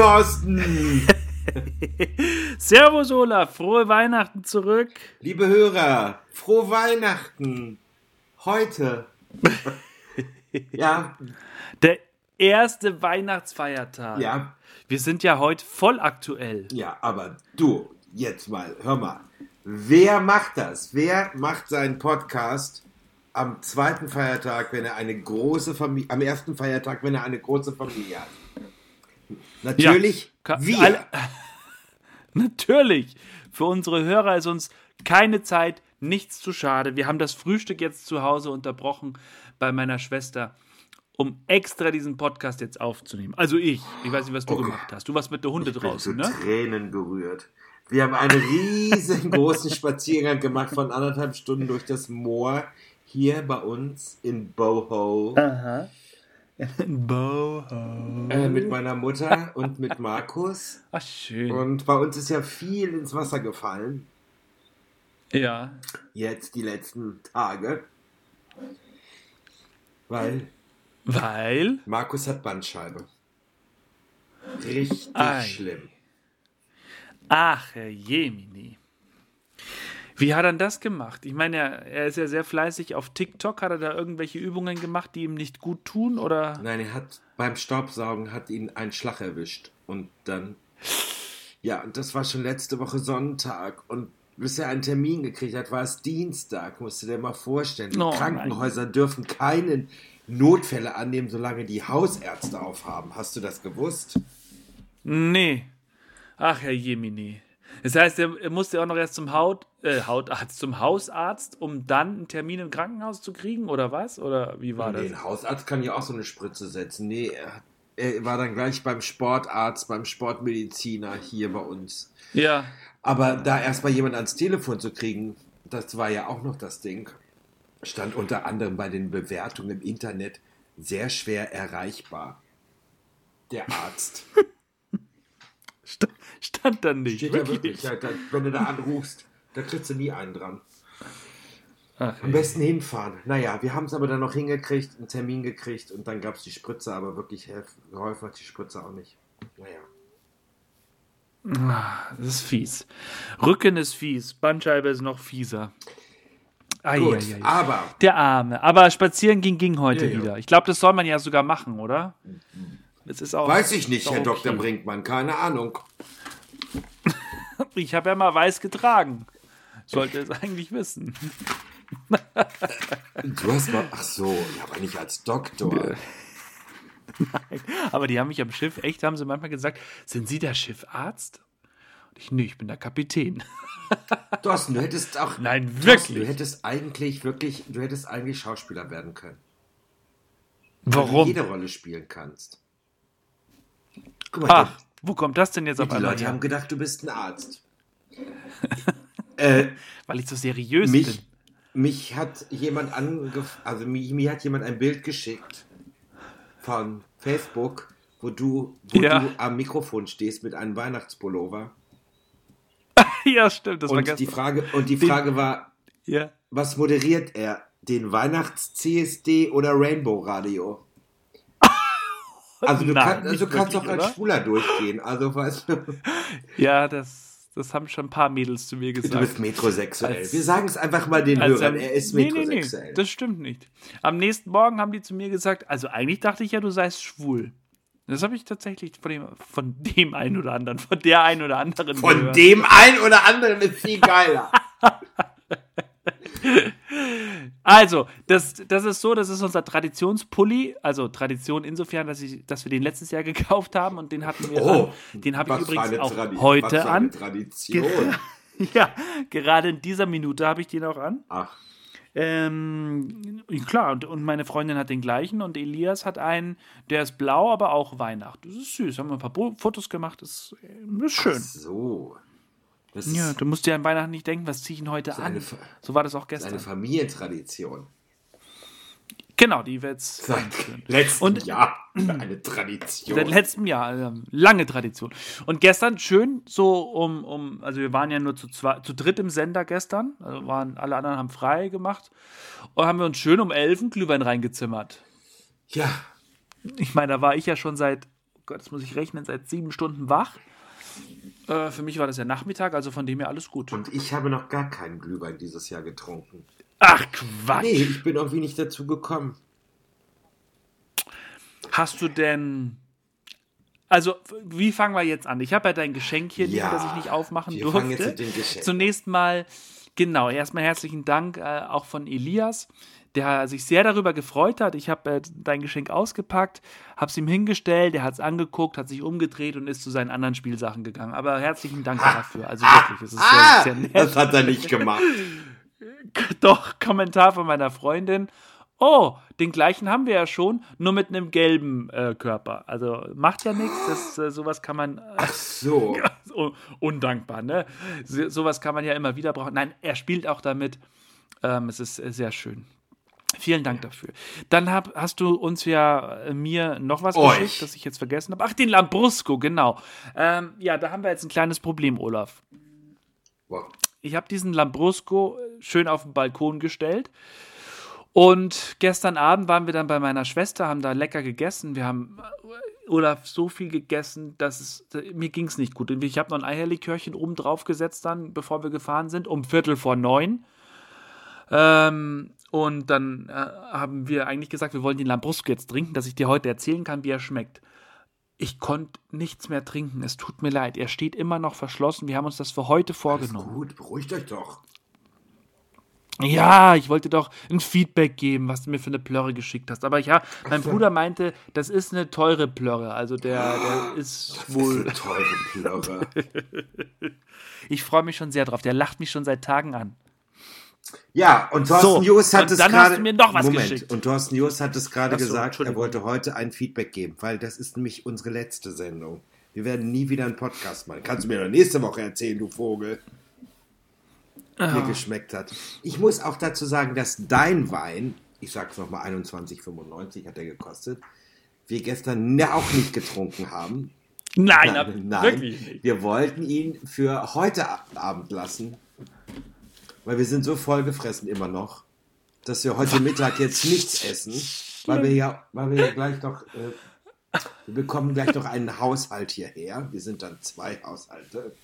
Thorsten! Servus Olaf, frohe Weihnachten zurück. Liebe Hörer, frohe Weihnachten! Heute. ja. Der erste Weihnachtsfeiertag. Ja. Wir sind ja heute voll aktuell. Ja, aber du, jetzt mal, hör mal. Wer macht das? Wer macht seinen Podcast am zweiten Feiertag, wenn er eine große Familie, am ersten Feiertag, wenn er eine große Familie hat? Natürlich Ja, wir. alle- Natürlich. Für unsere Hörer ist uns keine Zeit, nichts zu schade. Wir haben das Frühstück jetzt zu Hause unterbrochen bei meiner Schwester, um extra diesen Podcast jetzt aufzunehmen. Also ich. Ich weiß nicht, was du Gott. gemacht hast. Du warst mit der Hunde Ich bin draußen, zu ne? Tränen gerührt. Wir haben einen riesengroßen Spaziergang gemacht von anderthalb Stunden durch das Moor hier bei uns in Boho Boho. äh, mit meiner Mutter und mit Markus. Ach, schön. Und bei uns ist ja viel ins Wasser gefallen. Ja. Jetzt die letzten Tage. Weil Weil. Markus hat Bandscheibe. Richtig Ei. schlimm. Ach, Herr Jemini. Wie hat er denn das gemacht? Ich meine, er, er ist ja sehr fleißig auf TikTok. Hat er da irgendwelche Übungen gemacht, die ihm nicht gut tun? Oder? Nein, er hat beim Staubsaugen hat ihn ein Schlag erwischt. Und dann. Ja, und das war schon letzte Woche Sonntag. Und bis er einen Termin gekriegt hat, war es Dienstag. Musst du dir mal vorstellen. Die Oh, Krankenhäuser dürfen keine Notfälle annehmen, solange die Hausärzte aufhaben. Hast du das gewusst? Nee. Ach, Herr Jemini. Das heißt, er, musste auch noch erst zum Haut, äh, Hautarzt, zum Hausarzt, um dann einen Termin im Krankenhaus zu kriegen, oder was? Oder wie war nee, das? ein Hausarzt kann ja auch so eine Spritze setzen. Nee, er, er war dann gleich beim Sportarzt, beim Sportmediziner hier bei uns. Ja. Aber da erstmal jemand ans Telefon zu kriegen, das war ja auch noch das Ding. Stand unter anderem bei den Bewertungen im Internet sehr schwer erreichbar. Der Arzt. St stand da nicht. Steht wirklich. Da, wenn du da anrufst, da kriegst du nie einen dran. Ach, Am besten hinfahren. Naja, wir haben es aber dann noch hingekriegt, einen Termin gekriegt und dann gab es die Spritze, aber wirklich geholfen hat die Spritze auch nicht. Naja. Das ist fies. Rücken ist fies. Bandscheibe ist noch fieser. Ei, Gut, ei, ei. aber Der Arme. Aber spazieren ging, ging heute Ja, ja. wieder. Ich glaube, das soll man ja sogar machen, oder? Das ist auch. weiß ich nicht, Herr. Dr. Brinkmann, keine Ahnung. Ich habe ja mal weiß getragen. Sollte es eigentlich wissen. Du hast mal, ach so, ja, aber nicht als Doktor. Aber die haben mich am Schiff, echt, haben sie manchmal gesagt, sind Sie der Schiffarzt? Und ich, nee, ich bin der Kapitän. Thorsten, du hättest auch. Nein, Thorsten, wirklich? Du hättest eigentlich wirklich, du hättest eigentlich Schauspieler werden können. Weil Du Warum? jede Rolle spielen kannst. Guck mal, Ach, wo kommt das denn jetzt die, auf die einmal Leute her? haben gedacht, du bist ein Arzt. äh, Weil ich so seriös mich, bin. mich hat jemand angef also mir, mir hat jemand ein Bild geschickt von Facebook, wo du, wo Ja. du am Mikrofon stehst mit einem Weihnachtspullover. ja, stimmt, das war Und gestern. die Frage, und die Frage war, ja. was moderiert er? Den Weihnachts-CSD oder Rainbow Radio? Also du, Nein, kann, also kannst wirklich, doch als? Schwuler durchgehen. Also weißt du, ja, das, das haben schon ein paar Mädels zu mir gesagt. du bist metrosexuell. Als- Wir sagen es einfach mal den Als Hörern, am- er ist nee, nee, metrosexuell. nee, das stimmt nicht. Am nächsten Morgen haben die zu mir gesagt, also eigentlich dachte ich ja, du seist schwul. Das habe ich tatsächlich von dem, von dem einen oder anderen, von der einen oder anderen Von gehört. dem einen oder anderen ist viel geiler. Also, das, das ist so, das ist unser Traditionspulli. Also Tradition insofern, dass, ich, dass wir den letztes Jahr gekauft haben und den hatten wir Oh, an. Den habe ich übrigens auch Tradi- heute an. Tradition. Ja, gerade in dieser Minute habe ich den auch an. Ach, Ähm, klar, und, und meine Freundin hat den gleichen und Elias hat einen, der ist blau, aber auch Weihnacht. Das ist süß. Haben wir ein paar Fotos gemacht. Das ist, äh, ist schön. so. Das Ja, du musst dir an Weihnachten nicht denken, was ziehe ich denn heute eine an? Ver- So war das auch das ist gestern. eine Familientradition. Genau, die wird's Seit letztem Und- Jahr eine Tradition. Seit letztem Jahr, äh, lange Tradition. Und gestern schön so um, um also wir waren ja nur zu, zwei, zu dritt im Sender gestern, also waren, alle anderen haben frei gemacht und haben wir uns schön um elf Glühwein reingezimmert. ja, Ich meine, da war ich ja schon seit, oh Gott, das muss ich rechnen, seit sieben Stunden wach. Äh, für mich war das ja Nachmittag, also von dem her alles gut. Und ich habe noch gar keinen Glühwein dieses Jahr getrunken. Ach Quatsch. Nee, ich bin irgendwie nicht dazu gekommen. Hast du denn. Also, wie fangen wir jetzt an? Ich habe ja dein Geschenk hier, Ja, liegen, das ich nicht aufmachen wir durfte. fangen jetzt mit dem Geschenk Zunächst mal, genau, erstmal herzlichen Dank äh, auch von Elias, der sich sehr darüber gefreut hat. Ich habe äh, dein Geschenk ausgepackt, habe es ihm hingestellt, er hat es angeguckt, hat sich umgedreht und ist zu seinen anderen Spielsachen gegangen. Aber herzlichen Dank dafür. Also wirklich, es ist sehr, Ah, sehr nett. das hat er nicht gemacht. Doch, Kommentar von meiner Freundin. Oh, den gleichen haben wir ja schon, nur mit einem gelben äh, Körper. Also macht ja nichts, das, äh, sowas kann man. Äh, Ach so. undankbar, ne? So, sowas kann man ja immer wieder brauchen. Nein, er spielt auch damit. Ähm, es ist sehr schön. Vielen Dank dafür. Dann hab, hast du uns ja äh, mir noch was Euch. geschickt, das ich jetzt vergessen habe. Ach, den Lambrusco, genau. Ähm, ja, da haben wir jetzt ein kleines Problem, Olaf. Wow. Ich habe diesen Lambrusco schön auf den Balkon gestellt. Und gestern Abend waren wir dann bei meiner Schwester, haben da lecker gegessen. Wir haben äh, Olaf so viel gegessen, dass es mir ging es nicht gut. Und Ich habe noch ein Eierlikörchen oben drauf gesetzt dann, bevor wir gefahren sind, um Viertel vor neun. Ähm, und dann äh, haben wir eigentlich gesagt, wir wollen den Lambrusco jetzt trinken, dass ich dir heute erzählen kann, wie er schmeckt. Ich konnte nichts mehr trinken. Es tut mir leid. Er steht immer noch verschlossen. Wir haben uns das für heute Ist vorgenommen. gut, beruhigt euch doch. Ja, ich wollte doch ein Feedback geben, was du mir für eine Plörre geschickt hast. Aber ja, mein so. Bruder meinte, das ist eine teure Plörre. Also der, der ist Das wohl. ist eine teure Plörre. Ich freue mich schon sehr drauf. Der lacht mich schon seit Tagen an. Ja, und Thorsten So, Jost hat es gerade. mir Moment. geschickt. Und Thorsten Jost hat es gerade so, gesagt, er wollte heute ein Feedback geben, weil das ist nämlich unsere letzte Sendung. Wir werden nie wieder einen Podcast machen. Kannst du mir doch nächste Woche erzählen, du Vogel, wie Ah. er geschmeckt hat. Ich muss auch dazu sagen, dass dein Wein, ich sag's nochmal, 21,95 hat er gekostet, wir gestern ne- auch nicht getrunken haben. Nein, ab, Nein, wirklich nicht. wir wollten ihn für heute Abend lassen, weil wir sind so vollgefressen immer noch, dass wir heute Mittag jetzt nichts essen, weil wir ja, weil wir ja gleich noch, äh, wir bekommen gleich noch einen Haushalt hierher. Wir sind dann zwei Haushalte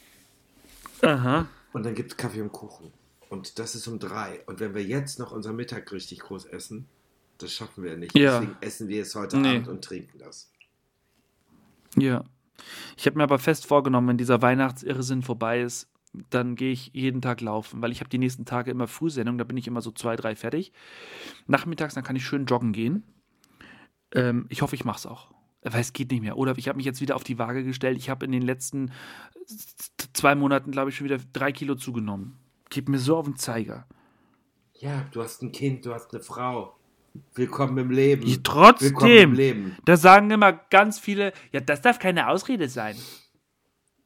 Aha. und dann gibt es Kaffee und Kuchen. Und das ist um drei. Und wenn wir jetzt noch unser Mittag richtig groß essen, das schaffen wir nicht. Ja. Deswegen essen wir es heute Nee. Abend und trinken das. Ja. Ich habe mir aber fest vorgenommen, wenn dieser Weihnachtsirrsinn vorbei ist, dann gehe ich jeden Tag laufen, weil ich habe die nächsten Tage immer Frühsendung, da bin ich immer so zwei, drei fertig. Nachmittags, dann kann ich schön joggen gehen. Ähm, ich hoffe, ich mache es auch. Weil es geht nicht mehr. Oder ich habe mich jetzt wieder auf die Waage gestellt. Ich habe in den letzten zwei Monaten, glaube ich, schon wieder drei Kilo zugenommen. Geht mir so auf den Zeiger. Ja, du hast ein Kind, du hast eine Frau. Willkommen im Leben. Ich, Willkommen im trotzdem, Leben. da sagen immer ganz viele, ja, das darf keine Ausrede sein.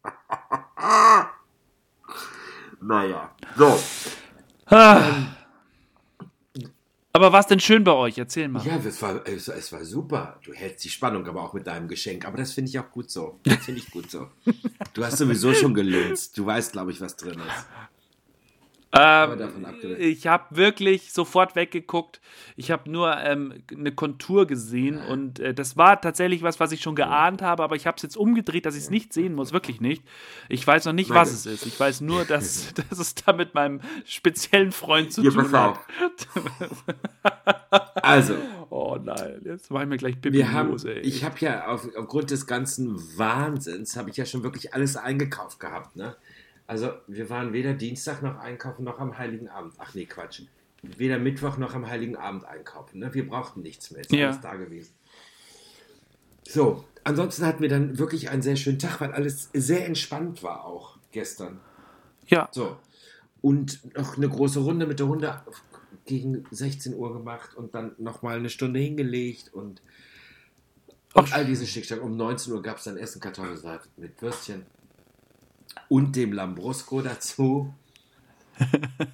Naja. So. Ah. Aber was denn schön bei euch? Erzähl mal. Ja, es war, es, es war super. Du hältst die Spannung aber auch mit deinem Geschenk. Aber das finde ich auch gut so. Das finde ich gut so. Du hast sowieso schon gelinst. Du weißt, glaube ich, was drin ist. Ähm, ich habe wirklich sofort weggeguckt. Ich habe nur ähm, eine Kontur gesehen und äh, das war tatsächlich was, was ich schon geahnt habe, aber ich habe es jetzt umgedreht, dass ich es nicht sehen muss. Wirklich nicht. Ich weiß noch nicht, Meine- was es ist. Ich weiß nur, dass, dass es da mit meinem speziellen Freund zu Hier, tun hat. Also, Oh nein, jetzt mache ich mir gleich haben, Hose. ey. ich habe ja auf, aufgrund des ganzen Wahnsinns, habe ich ja schon wirklich alles eingekauft gehabt. Ne? Also, wir waren weder Dienstag noch einkaufen, noch am Heiligen Abend. Ach nee, Quatsch. Weder Mittwoch noch am Heiligen Abend einkaufen. Ne? Wir brauchten nichts mehr. Ist Ja. alles da gewesen. So, ansonsten hatten wir dann wirklich einen sehr schönen Tag, weil alles sehr entspannt war auch gestern. ja, So. Und noch eine große Runde mit der Hunde gegen 16 Uhr gemacht und dann nochmal eine Stunde hingelegt und, und all diesen Schickstack. Um 19 Uhr gab es dann Essen Kartoffelsalat mit Würstchen und dem Lambrusco dazu.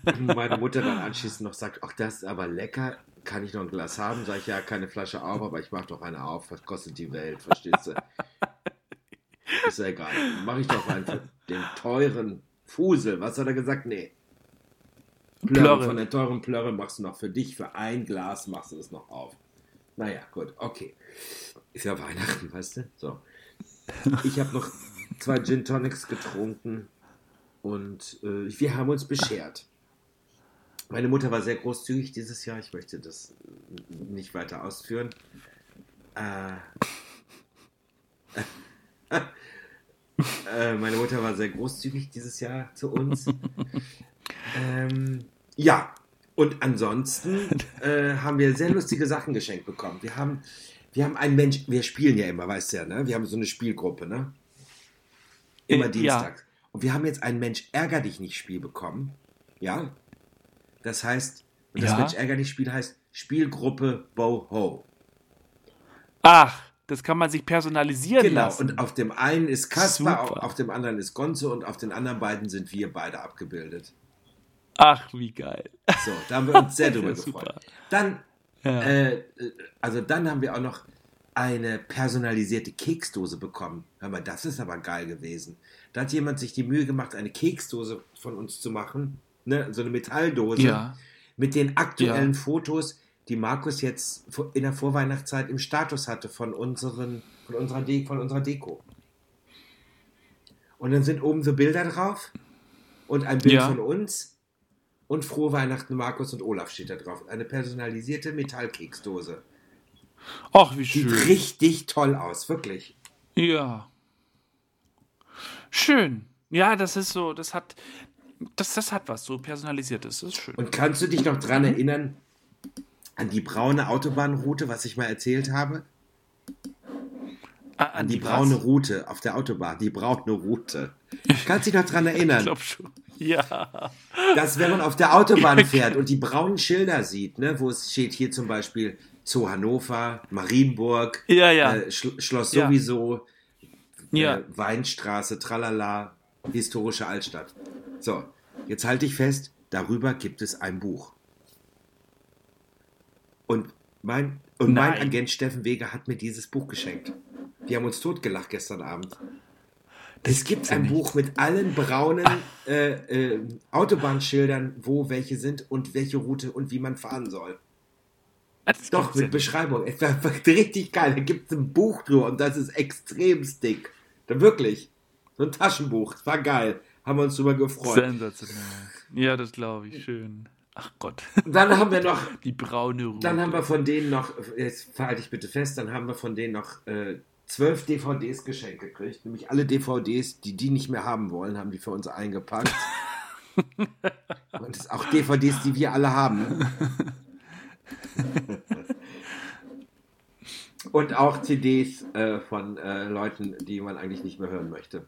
Und Meine Mutter dann anschließend noch sagt, ach, das ist aber lecker, kann ich noch ein Glas haben? Sag ich, ja, keine Flasche auf, aber ich mach doch eine auf, was kostet die Welt, verstehst du? Ist ja egal, mach ich doch einen für den teuren Fusel, was hat er gesagt? Nee. Plörre. Plörre. Von der teuren Plörre machst du noch für dich, für ein Glas machst du das noch auf. Naja, gut, okay. Ist ja Weihnachten, weißt du? So. Ich habe noch zwei Gin Tonics getrunken und äh, wir haben uns beschert. Meine Mutter war sehr großzügig dieses Jahr. Ich möchte das nicht weiter ausführen. Äh, äh, meine Mutter war sehr großzügig dieses Jahr zu uns. ähm, ja, und ansonsten äh, haben wir sehr lustige Sachen geschenkt bekommen. Wir haben, wir haben einen Mensch, wir spielen ja immer, weißt du ja, ne? Wir haben so eine Spielgruppe, ne? Immer Äh, Dienstags. Und wir haben jetzt ein Mensch ärger dich nicht Spiel bekommen. Ja? Das heißt, und das Ja? Mensch ärger dich Spiel heißt Spielgruppe Boho. Ach, das kann man sich personalisieren Genau, lassen. und auf dem einen ist Kaspar, auf, auf dem anderen ist Gonzo und auf den anderen beiden sind wir beide abgebildet. Ach, wie geil. So, da haben wir uns sehr drüber Ja, super. gefreut. Dann, Ja. äh, äh, also dann haben wir auch noch eine personalisierte Keksdose bekommen. Hör mal, das ist aber geil gewesen. Da hat jemand sich die Mühe gemacht, eine Keksdose von uns zu machen. Ne? So eine Metalldose. Ja. Mit den aktuellen Ja. Fotos, die Markus jetzt in der Vorweihnachtszeit im Status hatte von, unseren, von, unserer, De von unserer Deko. Und dann sind oben so Bilder drauf und ein Bild Ja. von uns und Frohe Weihnachten Markus und Olaf steht da drauf. Eine personalisierte Metallkeksdose. Ach, wie Sieht schön. richtig toll aus, wirklich. Ja. Schön. Ja, das ist so, das hat, das, das hat was, so personalisiertes. Das ist schön. Und kannst du dich noch dran erinnern an die braune Autobahnroute, was ich mal erzählt habe? Ah, An die was? braune Route auf der Autobahn, die braune Route. Kannst du dich noch dran Ich erinnern, glaub schon. Ja. dass wenn man auf der Autobahn fährt und die braunen Schilder sieht, ne, wo es steht hier zum Beispiel Zoo Hannover, Marienburg, Ja, ja. Äh, Schlo- Schloss Ja. sowieso, Ja. äh, Weinstraße, tralala, historische Altstadt. So, jetzt halte ich fest, darüber gibt es ein Buch. Und mein, und mein. Agent Steffen Weger hat mir dieses Buch geschenkt. Wir haben uns totgelacht gestern Abend. Es gibt ein nicht. Buch mit allen braunen äh, äh, Autobahnschildern, wo welche sind und welche Route und wie man fahren soll. Das Doch, ja mit Beschreibung. Es war richtig geil. Da gibt es ein Buch drüber und das ist extrem dick. Da wirklich. So ein Taschenbuch. Es war geil. Haben wir uns drüber gefreut. Sensationell. Ja, das glaube ich. Schön. Ach Gott. Dann haben wir noch, Die braune Route. dann haben wir von denen noch, jetzt verhalte ich bitte fest, dann haben wir von denen noch äh, zwölf DVDs geschenkt gekriegt. Nämlich alle DVDs, die die nicht mehr haben wollen, haben die für uns eingepackt. und das auch DVDs, die wir alle haben. Und auch CDs äh, von äh, Leuten, die man eigentlich nicht mehr hören möchte.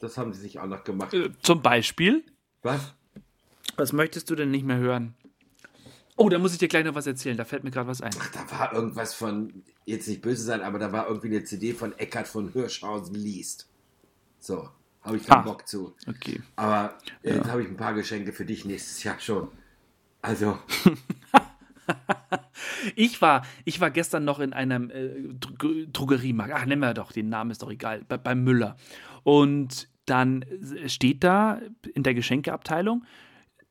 Das haben sie sich auch noch gemacht. Äh, Zum Beispiel? Was? Was möchtest du denn nicht mehr hören? Oh, da muss ich dir gleich noch was erzählen. Da fällt mir gerade was ein. Ach, da war irgendwas von, jetzt nicht böse sein, aber da war irgendwie eine CD von Eckhard von Hirschhausen liest. So, habe ich keinen Ah. Bock zu. Okay. Aber äh, jetzt habe ich ein paar Geschenke für dich nächstes Jahr schon. Also, Ich war, ich war gestern noch in einem äh, Dro- Drogeriemarkt. Ach, nennen wir doch, den Namen ist doch egal. Bei, bei Müller. Und dann äh, steht da in der Geschenkeabteilung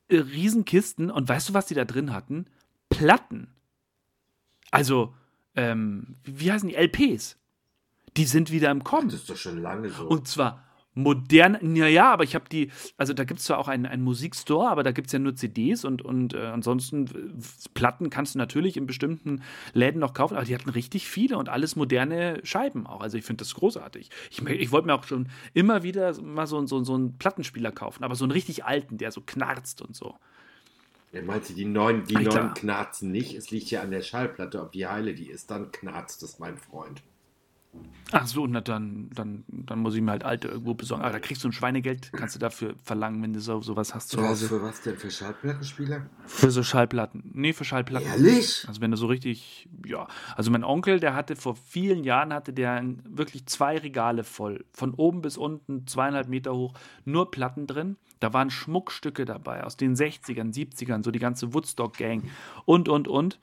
äh, Riesenkisten. Und weißt du, was die da drin hatten? Platten. Also, ähm, wie heißen die? LPs. Die sind wieder im Kommen. das ist doch schon lange so. Und zwar modern, naja, aber ich habe die, also da gibt es zwar auch einen, einen Musikstore, aber da gibt es ja nur CDs und, und äh, ansonsten Platten kannst du natürlich in bestimmten Läden noch kaufen, aber die hatten richtig viele und alles moderne Scheiben auch. Also ich finde das großartig. Ich, ich wollte mir auch schon immer wieder mal so, so, so einen Plattenspieler kaufen, aber so einen richtig alten, der so knarzt und so. ja, meinst du, die neuen, die neuen knarzen nicht? Es liegt ja an der Schallplatte, ob die heile die ist. Dann knarzt es, mein Freund. Ach so, na dann, dann, dann muss ich mir halt alte irgendwo besorgen. Aber da kriegst du ein Schweinegeld, kannst du dafür verlangen, wenn du so, sowas hast zu Was Hause. für was denn? Für Schallplattenspieler? Für so Schallplatten. Nee, für Schallplatten. Ehrlich? Also wenn du so richtig, ja. Also mein Onkel, der hatte vor vielen Jahren, hatte der wirklich zwei Regale voll. Von oben bis unten, zweieinhalb Meter hoch, nur Platten drin. Da waren Schmuckstücke dabei aus den 60ern, 70ern, so die ganze Woodstock-Gang und, und, und.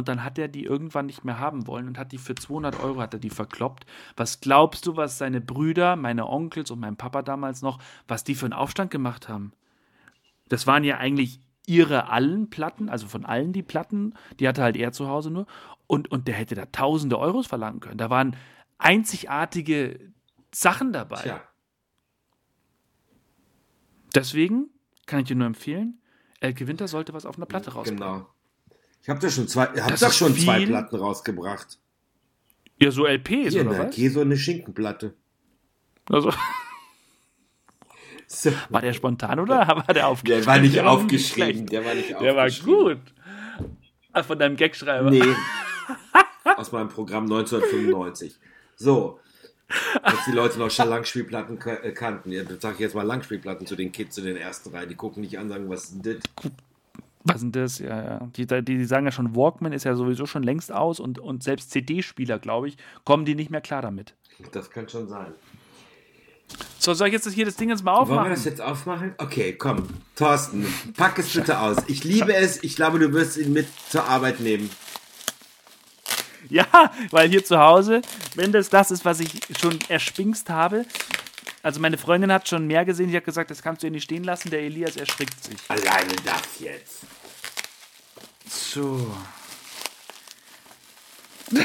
Und dann hat er die irgendwann nicht mehr haben wollen und hat die für 200 Euro hat er die verkloppt. Was glaubst du, was seine Brüder, meine Onkels und mein Papa damals noch, was die für einen Aufstand gemacht haben? Das waren ja eigentlich ihre allen Platten, also von allen die Platten, die hatte halt er zu Hause nur. Und, und der hätte da tausende Euros verlangen können. Da waren einzigartige Sachen dabei. Tja. Deswegen kann ich dir nur empfehlen, Elke Winter sollte was auf einer Platte rausbringen. Genau. Ich habe doch schon zwei, hab doch schon zwei viel. Platten rausgebracht. Ja, so LPs in oder der was? Käse und eine Schinkenplatte. Also, So. war der spontan oder war der aufgeschrieben? Der war nicht Der war aufgeschrieben. schlecht. Der war nicht Der war aufgeschrieben. gut. Ah, von deinem Gagschreiber. Nee. Aus meinem Programm 1995. So. Als die Leute noch schon Langspielplatten äh, kannten. Ja, sag ich jetzt mal Langspielplatten zu den Kids in den ersten Reihen. Die gucken nicht an, sagen, was ist denn das? Was denn das? Ja, ja. Die, die, die sagen ja schon, Walkman ist ja sowieso schon längst aus und, und selbst CD-Spieler, glaube ich, kommen die nicht mehr klar damit. Das kann schon sein. So, soll ich jetzt hier das Ding jetzt mal Wollen wir aufmachen? das jetzt aufmachen? Okay, komm. Thorsten, pack es bitte aus. Ich liebe es. Ich glaube, du wirst ihn mit zur Arbeit nehmen. Ja, weil hier zu Hause, wenn das das ist, was ich schon erspinkst habe, also meine Freundin hat schon mehr gesehen, die hat gesagt, das kannst du hier nicht stehen lassen, der Elias erschrickt sich. Alleine das jetzt. So.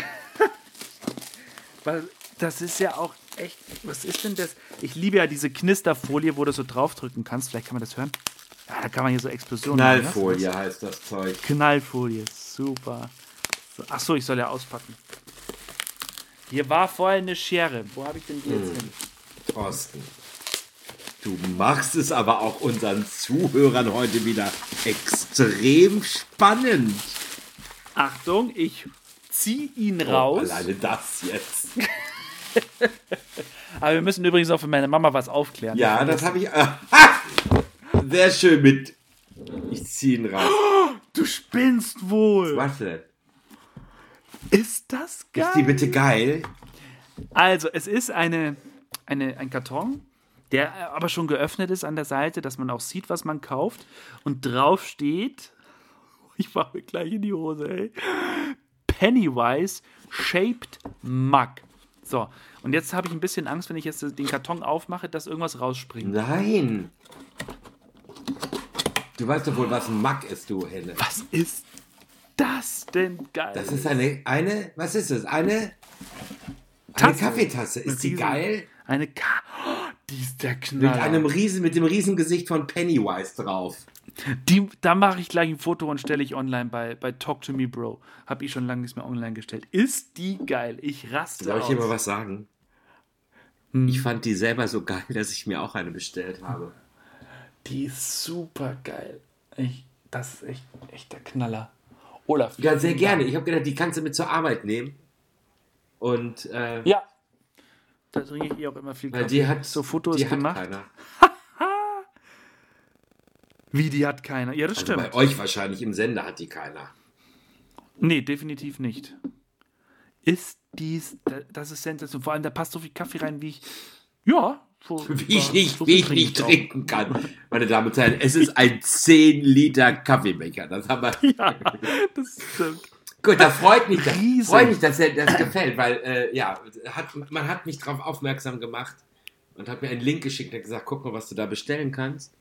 Weil das ist ja auch echt. Was ist denn das? Ich liebe ja diese Knisterfolie, wo du so draufdrücken kannst. Vielleicht kann man das hören. Ja, da kann man hier so Explosionen machen, ne? Knallfolie heißt das Zeug. Knallfolie, super. So, ach so, ich soll ja auspacken. Hier war vorher eine Schere. Wo habe ich denn die jetzt hin? Thorsten. Du machst es aber auch unseren Zuhörern heute wieder extrem spannend. Achtung, ich zieh ihn Oh, raus. alleine das jetzt. Aber wir müssen übrigens auch für meine Mama was aufklären. Ja, das habe ich. Ah, sehr schön mit. Ich ziehe ihn raus. Du spinnst wohl. Was denn? Ist das geil? Ist die bitte geil? Also, es ist eine, eine, ein Karton, der aber schon geöffnet ist an der Seite, dass man auch sieht, was man kauft. Und drauf steht, ich mache mir gleich in die Hose, ey. Pennywise Shaped Mug. So, und jetzt habe ich ein bisschen Angst, wenn ich jetzt den Karton aufmache, dass irgendwas rausspringt. Nein. Du weißt doch wohl, was ein Mack ist, du Henne. Was ist das denn geil? Das ist eine, eine, was ist es? Eine, eine Tasse. Kaffeetasse. Ist die geil? Eine Ka oh, die ist der Mit Knaller. einem Riesen, mit dem Riesengesicht von Pennywise drauf. Die, da mache ich gleich ein Foto und stelle ich online bei, bei Talk to Me Bro. Habe ich schon lange nicht mehr online gestellt. Ist die geil? Ich raste Soll ich dir mal was sagen? Hm. Ich fand die selber so geil, dass ich mir auch eine bestellt habe. Die ist super geil. Ich, das ist echt, echt der Knaller. Olaf. Ja, sehr gerne. Dank. Ich habe gedacht, die kannst du mit zur Arbeit nehmen. Und äh, Ja. Da trinke ich eh auch immer viel weil Kaffee. die hat so Fotos die hat gemacht. keiner. Wie, die hat keiner. Ja, das Also stimmt. bei euch wahrscheinlich im Sender hat die keiner. Nee, definitiv nicht. Ist dies, das ist sensationell. Vor allem, da passt so viel Kaffee rein, wie ich. Ja. So, Wie ich so nicht, viel wie ich nicht auch. trinken kann. Meine Damen und Herren, es ist ein 10 Liter Kaffeebecher. Das haben wir. Ja, das stimmt. Gut, da freut mich, das, Riesig. freut mich, dass dir das gefällt, weil äh, ja, hat, man hat mich darauf aufmerksam gemacht und hat mir einen Link geschickt und hat gesagt, guck mal, was du da bestellen kannst.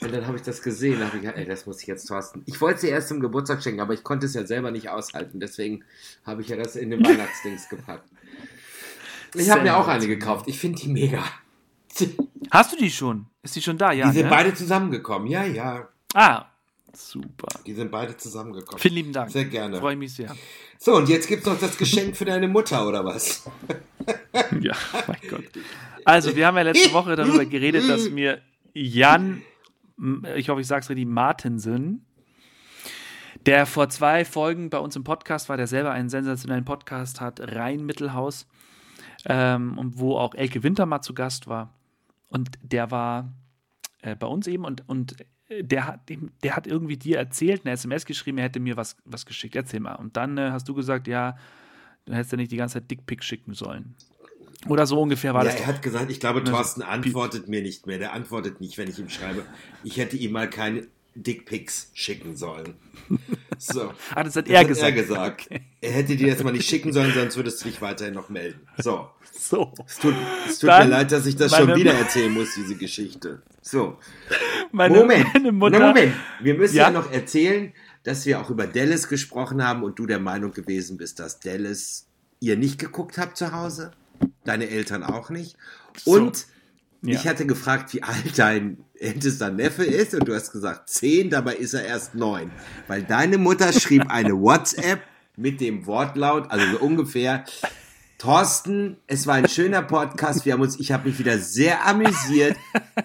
Und dann habe ich das gesehen, da habe ich gedacht, ey, das muss ich jetzt Thorsten. Ich wollte sie erst zum Geburtstag schenken, aber ich konnte es ja selber nicht aushalten, deswegen habe ich ja das in den Weihnachtsdings gepackt. Ich habe mir auch eine gekauft. Ich finde die mega. Die Hast du die schon? Ist die schon da? Ja. sind ne? beide zusammengekommen. Ja, ja. Ah, super. Die sind beide zusammengekommen. Vielen lieben Dank. Sehr gerne. Freue mich sehr. So, und jetzt gibt es noch das Geschenk für deine Mutter, oder was? Ja, mein Gott. Also, wir haben ja letzte Woche darüber geredet, dass mir Jan, ich hoffe, ich sage es richtig, Martensen, der vor zwei Folgen bei uns im Podcast war, der selber einen sensationellen Podcast hat, Rhein-Mittelhaus, ähm, und wo auch Elke Winter mal zu Gast war. Und der war äh, bei uns eben und, und der hat, dem- der hat irgendwie dir erzählt, eine SMS geschrieben, er hätte mir was, was geschickt. Erzähl mal. Und dann äh, hast du gesagt, ja, du hättest ja nicht die ganze Zeit Dickpick schicken sollen. Oder so ungefähr war Ja, das. er hat gesagt, ich glaube, Thorsten antwortet mir nicht mehr. Der antwortet nicht, wenn ich ihm schreibe. Ich hätte ihm mal keine Dickpics schicken sollen. So. Ah, das hat Das er hat gesagt. er gesagt. Er hätte dir das mal nicht schicken sollen, sonst würdest du dich weiterhin noch melden. So. So. Es tut, es tut mir leid, dass ich das schon wieder erzählen muss, diese Geschichte. So. Meine, Moment. meine Mutter. Na, Moment. Wir müssen ja? Ja? noch erzählen, dass wir auch über Dallas gesprochen haben und du der Meinung gewesen bist, dass Dallas ihr nicht geguckt habt zu Hause. Deine Eltern auch nicht. Und So. Ja. ich hatte gefragt, wie alt dein ältester Neffe ist und du hast gesagt zehn, dabei ist er erst neun. Weil deine Mutter schrieb eine WhatsApp mit dem Wortlaut, also so ungefähr, Thorsten, es war ein schöner Podcast. Wir haben uns, ich habe mich wieder sehr amüsiert.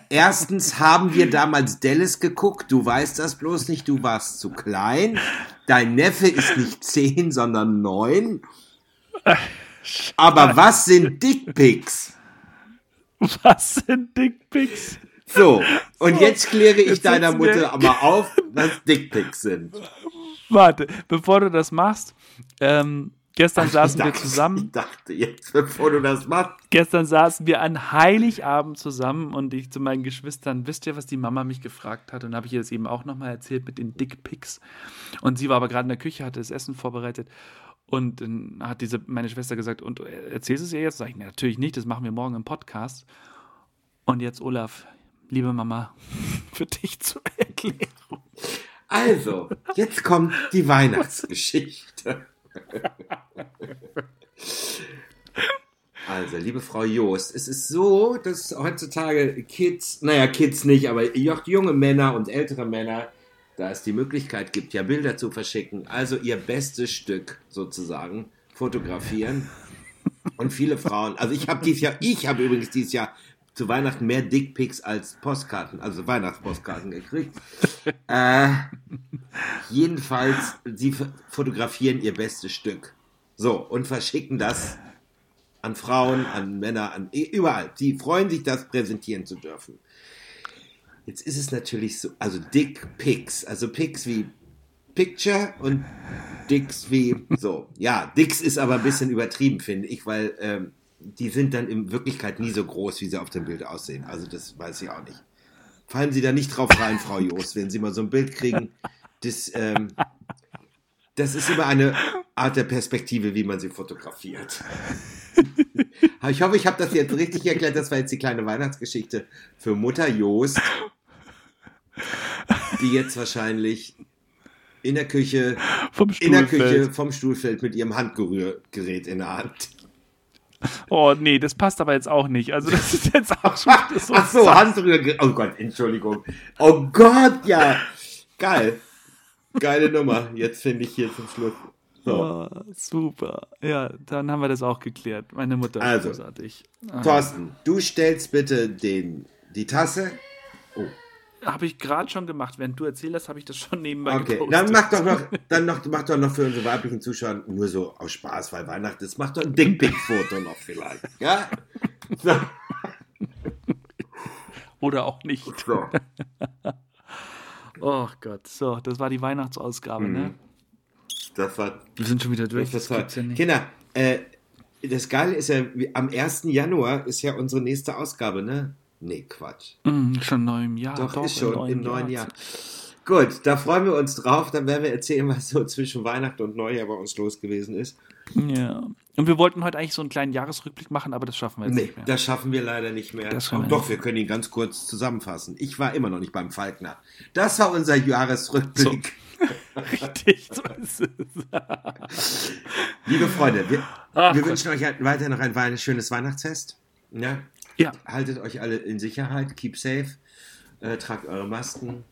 Erstens haben wir damals Dallas geguckt. Du weißt das bloß nicht. Du warst zu klein. Dein Neffe ist nicht zehn, sondern neun. Aber was sind Dickpics? Was sind Dickpics? So, und jetzt kläre ich Jetzt deiner Mutter aber auf, was Dickpics sind. Warte, bevor du das machst, ähm, gestern saßen Ich wir dachte- zusammen. Ich dachte jetzt, bevor du das machst. Gestern saßen wir an Heiligabend zusammen und ich zu meinen Geschwistern, wisst ihr, was die Mama mich gefragt hat? Und habe ich ihr das eben auch nochmal erzählt mit den Dickpics. Und sie war aber gerade in der Küche, hatte das Essen vorbereitet. Und dann hat diese, meine Schwester gesagt, und äh, erzählst du es ihr jetzt? Sag ich, "Nee, natürlich nicht, das machen wir morgen im Podcast. Und jetzt, Olaf, liebe Mama, für dich zur Erklärung. Also, jetzt kommt die Weihnachtsgeschichte. Also, liebe Frau Joost, es ist so, dass heutzutage Kids, naja, Kids nicht, aber junge Männer und ältere Männer, da es die Möglichkeit gibt, ja Bilder zu verschicken, also ihr bestes Stück sozusagen fotografieren. Und viele Frauen, also ich habe dieses Jahr, ich habe übrigens dieses Jahr zu Weihnachten mehr Dickpics als Postkarten, also Weihnachtspostkarten gekriegt. Äh, jedenfalls, sie fotografieren ihr bestes Stück. So, und verschicken das an Frauen, an Männer, an überall. Die freuen sich, das präsentieren zu dürfen. Jetzt ist es natürlich so, also Dick Pics, also Pics wie Picture und Dicks wie so. Ja, Dicks ist aber ein bisschen übertrieben, finde ich, weil ähm, die sind dann in Wirklichkeit nie so groß, wie sie auf dem Bild aussehen. Also das weiß ich auch nicht. Fallen Sie da nicht drauf rein, Frau Joost, wenn Sie mal so ein Bild kriegen. Das, ähm, das ist immer eine Art der Perspektive, wie man sie fotografiert. Ich hoffe, ich habe das jetzt richtig erklärt. Das war jetzt die kleine Weihnachtsgeschichte für Mutter Joost, die jetzt wahrscheinlich in der Küche, Vom in der Stuhlfeld. Küche vom Stuhl fällt mit ihrem Handgerührgerät in der Hand. Oh nee, das passt aber jetzt auch nicht. Also das ist jetzt auch schon so. Ach so, Handgerührgerät. Oh Gott, Entschuldigung. Oh Gott, ja. Geil. Geile Nummer. Jetzt finde ich hier zum Schluss. So. Oh, super. Ja, dann haben wir das auch geklärt. Meine Mutter ist Also. großartig. Ah, Thorsten, du stellst bitte den, die Tasse. Habe ich gerade schon gemacht. Während du erzählt hast, habe ich das schon nebenbei Okay, gepostet. dann mach doch noch, dann noch, mach doch noch für unsere weiblichen Zuschauer nur so aus Spaß, weil Weihnachten ist. Mach doch ein Dickpick-Foto noch vielleicht. Ja? So. Oder auch nicht. so. Oh Gott. So, das war die Weihnachtsausgabe, Mhm. ne? Das war Wir sind schon wieder durch. Das Das war gibt's ja nicht. Kinder, äh, das Geile ist ja, am 1. Januar ist ja unsere nächste Ausgabe, ne? Nee, Quatsch. Mm, schon neu im Jahr. Doch, ist schon im neuen Jahr. Gut, da freuen wir uns drauf. Dann werden wir erzählen, was so zwischen Weihnachten und Neujahr bei uns los gewesen ist. Ja. Und wir wollten heute eigentlich so einen kleinen Jahresrückblick machen, aber das schaffen wir jetzt Nee, nicht mehr. das schaffen wir leider nicht mehr. Das wir doch, wir können ihn ganz kurz zusammenfassen. Ich war immer noch nicht beim Falkner. Das war unser Jahresrückblick. Richtig, so ist es. Liebe Freunde, wir, Ach wir wünschen euch weiter noch ein schönes Weihnachtsfest. Ja? Ja, Haltet euch alle in Sicherheit, keep safe, äh, tragt eure Masken.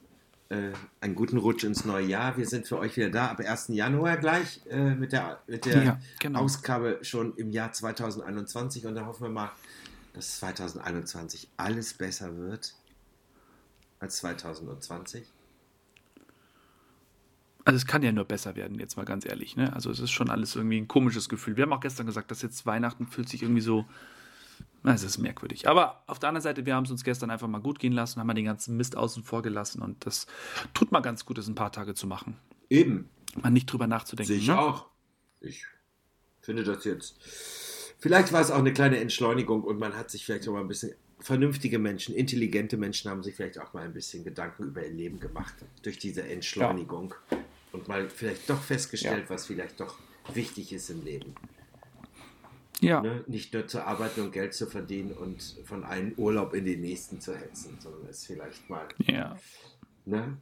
Äh, einen guten Rutsch ins neue Jahr. Wir sind für euch wieder da ab 1. Januar gleich äh, mit der, mit der Ja, genau. Ausgabe schon im Jahr 2021 und da hoffen wir mal, dass 2021 alles besser wird als 2020. also es kann ja nur besser werden, jetzt mal ganz ehrlich. Ne? Also es ist schon alles irgendwie ein komisches Gefühl. Wir haben auch gestern gesagt, dass jetzt Weihnachten fühlt sich irgendwie so, es ist merkwürdig. Aber auf der anderen Seite, wir haben es uns gestern einfach mal gut gehen lassen, haben mal den ganzen Mist außen vor gelassen und das tut mal ganz gut, das ein paar Tage zu machen. Eben, Mal nicht drüber nachzudenken. sehe ich ne? auch. Ich finde das jetzt. Vielleicht war es auch eine kleine Entschleunigung und man hat sich vielleicht auch mal ein bisschen. Vernünftige Menschen, intelligente Menschen haben sich vielleicht auch mal ein bisschen Gedanken über ihr Leben gemacht durch diese Entschleunigung und mal vielleicht doch festgestellt, was vielleicht doch wichtig ist im Leben. Ja. Ne? Nicht nur zu arbeiten und Geld zu verdienen und von einem Urlaub in den nächsten zu hetzen, sondern es vielleicht mal ja. Ne?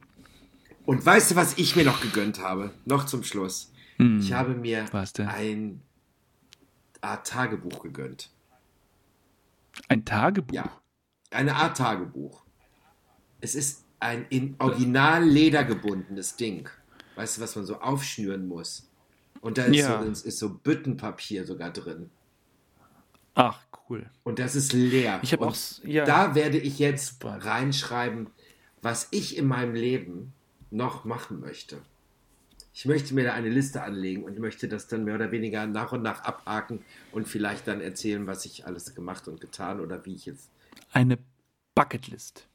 Und weißt du, was ich mir noch gegönnt habe? Noch zum Schluss. Hm. Ich habe mir ein Art Tagebuch gegönnt. Ein Tagebuch? Ja, eine Art Tagebuch. Es ist ein in Original Leder gebundenes Ding. Weißt du, was man so aufschnüren muss? Und da ist, Ja. so, ist so Büttenpapier sogar drin. Ach, cool. Und das ist leer. Ich habe auch. Ja. Da werde ich jetzt Super. reinschreiben, was ich in meinem Leben noch machen möchte. Ich möchte mir da eine Liste anlegen und ich möchte das dann mehr oder weniger nach und nach abhaken und vielleicht dann erzählen, was ich alles gemacht und getan oder wie ich jetzt. Eine Bucketlist.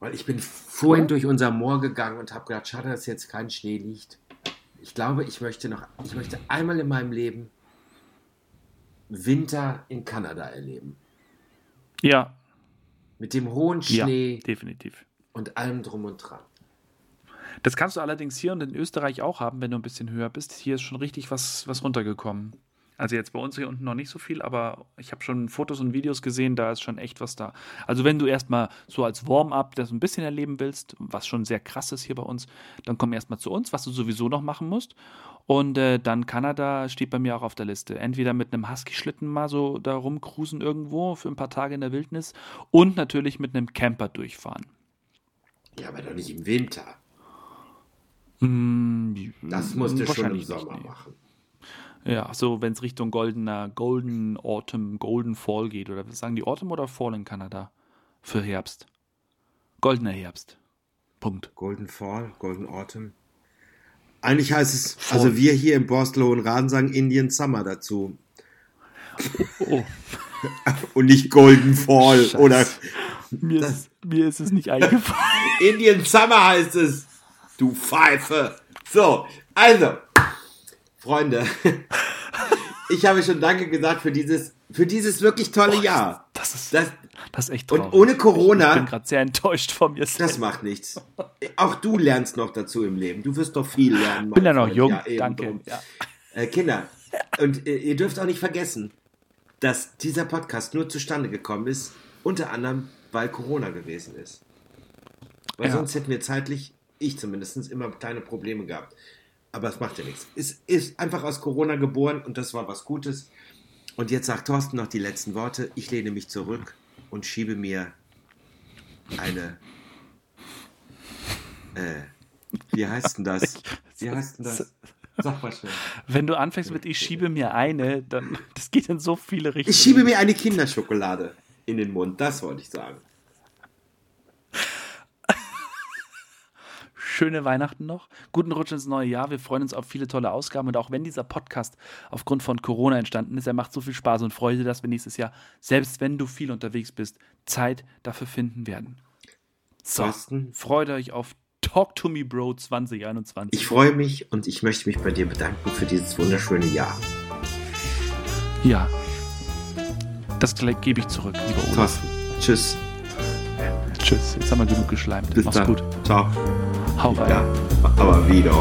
Weil ich bin vorhin durch unser Moor gegangen und habe gedacht, schade, dass jetzt kein Schnee liegt. Ich glaube, ich möchte noch, ich möchte einmal in meinem Leben Winter in Kanada erleben. Ja. Mit dem hohen Ja, Schnee definitiv. und allem drum und dran. Das kannst du allerdings hier und in Österreich auch haben, wenn du ein bisschen höher bist. Hier ist schon richtig was, was runtergekommen. Also jetzt bei uns hier unten noch nicht so viel, aber ich habe schon Fotos und Videos gesehen, da ist schon echt was da. Also wenn du erstmal so als Warm-up das ein bisschen erleben willst, was schon sehr krass ist hier bei uns, dann komm erstmal zu uns, was du sowieso noch machen musst. Und äh, dann Kanada steht bei mir auch auf der Liste. Entweder mit einem Husky-Schlitten mal so da rumcruisen irgendwo für ein paar Tage in der Wildnis und natürlich mit einem Camper durchfahren. Ja, aber doch nicht im Winter. Mm, Das musst du schon im Sommer nicht, nee. machen. Ja, so wenn es Richtung goldener, Golden Autumn, Golden Fall geht. Oder was sagen die Autumn oder Fall in Kanada? Für Herbst. Goldener Herbst. Punkt. Golden Fall, Golden Autumn. Eigentlich heißt es, Fall. also wir hier im Hohen Raden sagen Indian Summer dazu. Oh, Und nicht Golden Fall Scheiße. oder mir, ist, mir ist es nicht eingefallen. Indian Summer heißt es. Du Pfeife. So, also, Freunde, ich habe schon Danke gesagt für dieses, für dieses wirklich tolle Jahr. Das ist, Das, das ist echt und traurig. ohne Ich Corona, bin gerade sehr enttäuscht von mir das selbst. macht nichts. Auch du lernst noch dazu im Leben. Du wirst doch viel lernen. Ich bin ja noch jung. Ja, Danke. Ja. Äh, Kinder, und äh, ihr dürft auch nicht vergessen, dass dieser Podcast nur zustande gekommen ist, unter anderem, weil Corona gewesen ist. Weil Ja. sonst hätten wir zeitlich, ich zumindest, immer kleine Probleme gehabt. Aber es macht ja nichts. Es ist einfach aus Corona geboren und das war was Gutes. Und jetzt sagt Thorsten noch die letzten Worte. Ich lehne mich zurück und schiebe mir eine. Äh, wie heißt denn das? Wie heißt denn das? Sag mal schnell. Wenn du anfängst mit ich schiebe mir eine, dann das geht in so viele Richtungen. Ich schiebe mir eine Kinderschokolade in den Mund, das wollte ich sagen. Schöne Weihnachten noch. Guten Rutsch ins neue Jahr. Wir freuen uns auf viele tolle Ausgaben. Und auch wenn dieser Podcast aufgrund von Corona entstanden ist, er macht so viel Spaß und Freude, dass wir nächstes Jahr, selbst wenn du viel unterwegs bist, Zeit dafür finden werden. So, Thorsten? freut euch auf Talk to Me Bro 2021. Ich freue mich und ich möchte mich bei dir bedanken für dieses wunderschöne Jahr. ja. Das gebe ich zurück, lieber Olaf. Thorsten, tschüss. Tschüss. Jetzt haben wir genug geschleimt. Bis Mach's dann. gut. Ciao. Hau rein. Ja, aber wieder.